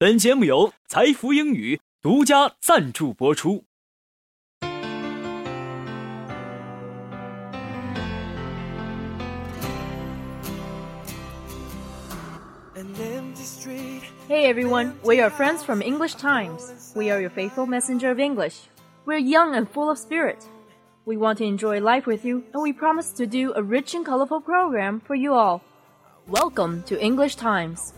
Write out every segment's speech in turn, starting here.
本节目由财富英语独家赞助播出。Hey everyone, we are friends from English Times. We are your faithful messenger of English. We're young and full of spirit. We want to enjoy life with you, and we promise to do a rich and colorful program for you all. Welcome to English Times.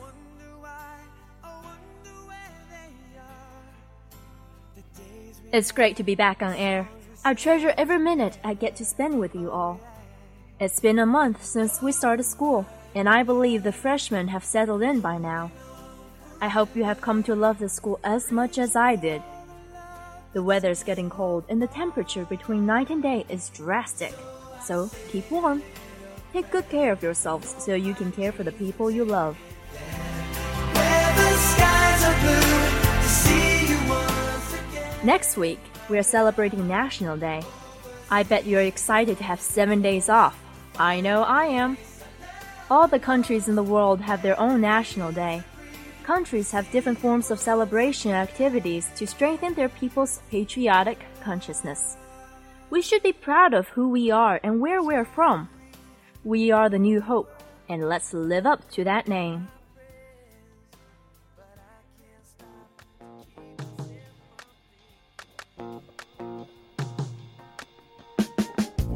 It's great to be back on air. I treasure every minute I get to spend with you all. It's been a month since we started school, and I believe the freshmen have settled in by now. I hope you have come to love the school as much as I did. The weather is getting cold and the temperature between night and day is drastic. So keep warm. Take good care of yourselves so you can care for the people you love. Next week, we are celebrating National Day. I bet you're excited to have seven days off. I know I am. All the countries in the world have their own National Day. Countries have different forms of celebration activities to strengthen their people's patriotic consciousness. We should be proud of who we are and where we're from. We are the new hope, and let's live up to that name.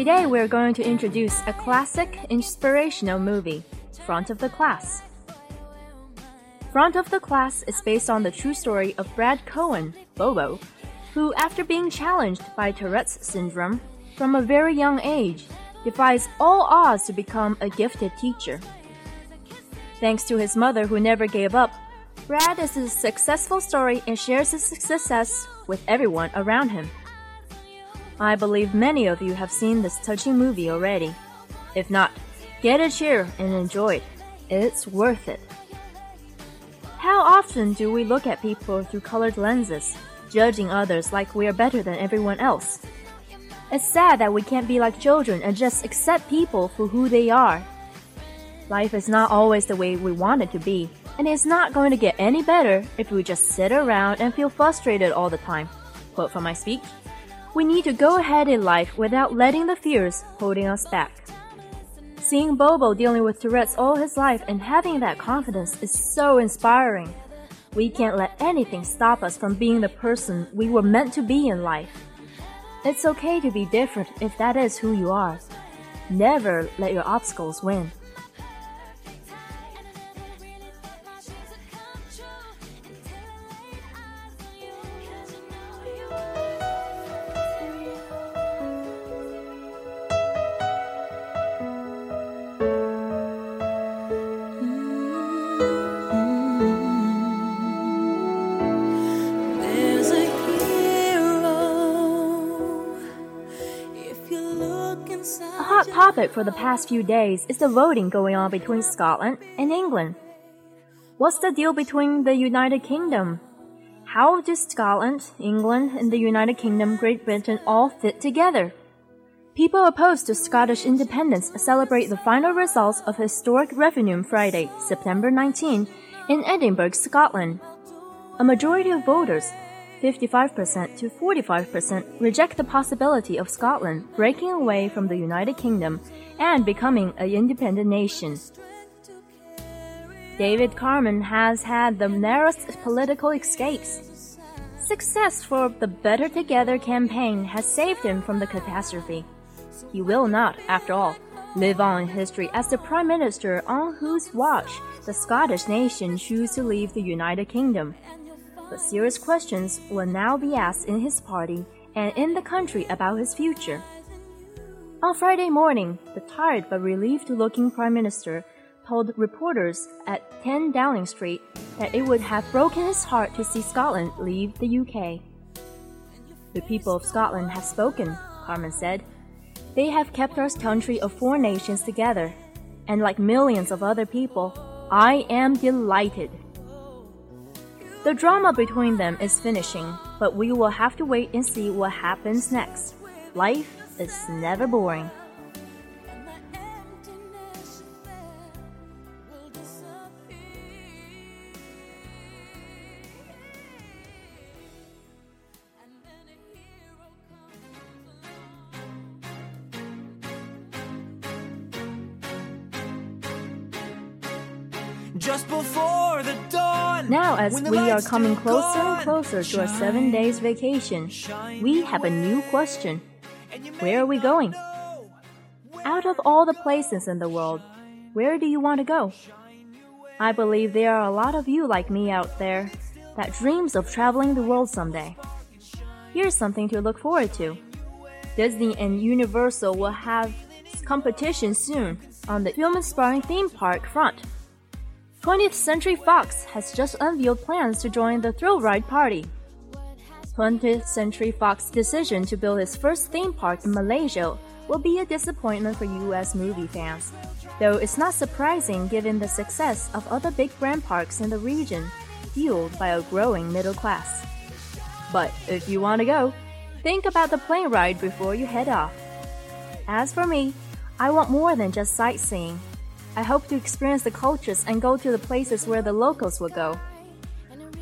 Today we're going to introduce a classic inspirational movie, Front of the Class. Front of the Class is based on the true story of Brad Cohen, Bobo, who, after being challenged by Tourette's syndrome from a very young age, defies all odds to become a gifted teacher. Thanks to his mother who never gave up, Brad is a successful story and shares his success with everyone around him. I believe many of you have seen this touching movie already. If not, get a chair and enjoy it. It's worth it. How often do we look at people through colored lenses, judging others like we are better than everyone else? It's sad that we can't be like children and just accept people for who they are. Life is not always the way we want it to be and it's not going to get any better if we just sit around and feel frustrated all the time. Quote from my speech We need to go ahead in life without letting the fears holding us back. Seeing Bobo dealing with Tourette's all his life and having that confidence is so inspiring. We can't let anything stop us from being the person we were meant to be in life. It's okay to be different if that is who you are. Never let your obstacles win. Hot topic for the past few days is the voting going on between Scotland and England. What's the deal between the United Kingdom? How do Scotland, England, and the United Kingdom, Great Britain all fit together? People opposed to Scottish independence celebrate the final results of historic referendum Friday, September 19, in Edinburgh, Scotland. A majority of voters, 55% to 45% reject the possibility of Scotland breaking away from the United Kingdom and becoming an independent nation. David Cameron has had the narrowest political escapes. Success for the Better Together campaign has saved him from the catastrophe. He will not, after all, live on in history as the Prime Minister on whose watch the Scottish nation chose to leave the United Kingdom. But serious questions will now be asked in his party and in the country about his future. On Friday morning, the tired but relieved looking Prime Minister told reporters at 10 Downing Street that it would have broken his heart to see Scotland leave the UK. The people of Scotland have spoken, Cameron said. They have kept our country of four nations together, and like millions of other people, I am delighted. The drama between them is finishing, but we will have to wait and see what happens next. Life is never boring. Just before the dawn. Now, as we are coming closer and closer to our seven days vacation, we have a new question. Where are we going? Out of all the places in the world, where do you want to go? I believe there are a lot of you like me out there that dreams of traveling the world someday. Here's something to look forward to. Disney and Universal will have competition soon on the film-inspiring theme park front. 20th Century Fox has just unveiled plans to join the thrill ride party. 20th Century Fox's decision to build its first theme park in Malaysia will be a disappointment for US movie fans, though it's not surprising given the success of other big brand parks in the region, fueled by a growing middle class. But if you want to go, think about the plane ride before you head off. As for me, I want more than just sightseeing. I hope to experience the cultures and go to the places where the locals will go.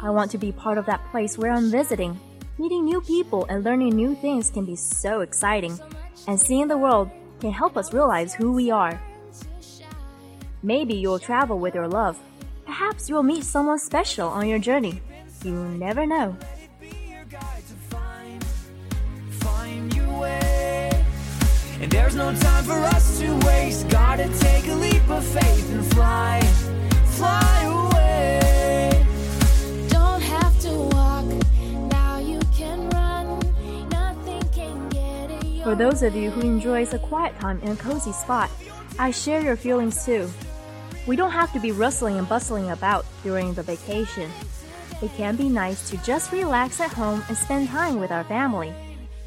I want to be part of that place where I'm visiting. Meeting new people and learning new things can be so exciting, and seeing the world can help us realize who we are. Maybe you'll travel with your love. Perhaps you'll meet someone special on your journey. You never know. And there's no time for us to waste. Gotta take a leap of faith and fly, fly away. Don't have to walk, now you can run. Nothing can get in your For those of you who enjoys a quiet time in a cozy spot, I share your feelings too. We don't have to be rustling and bustling about during the vacation. It can be nice to just relax at home and spend time with our family,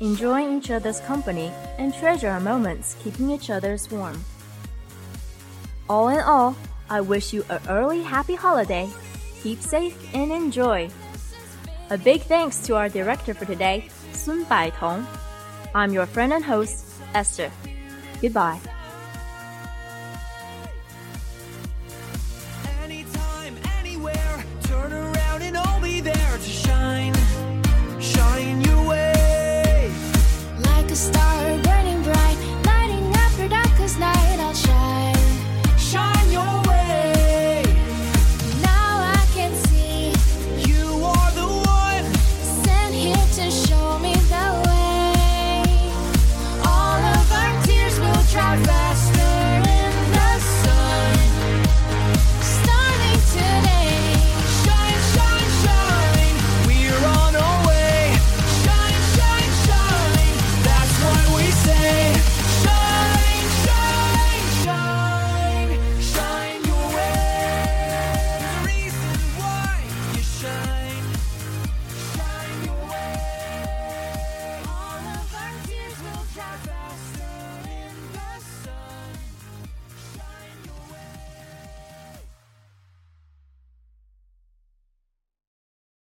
enjoying each other's company and treasure our moments keeping each other's warm. All in all, I wish you an early happy holiday. Keep safe and enjoy. A big thanks to our director for today, Sun Baitong. I'm your friend and host, Esther. Goodbye.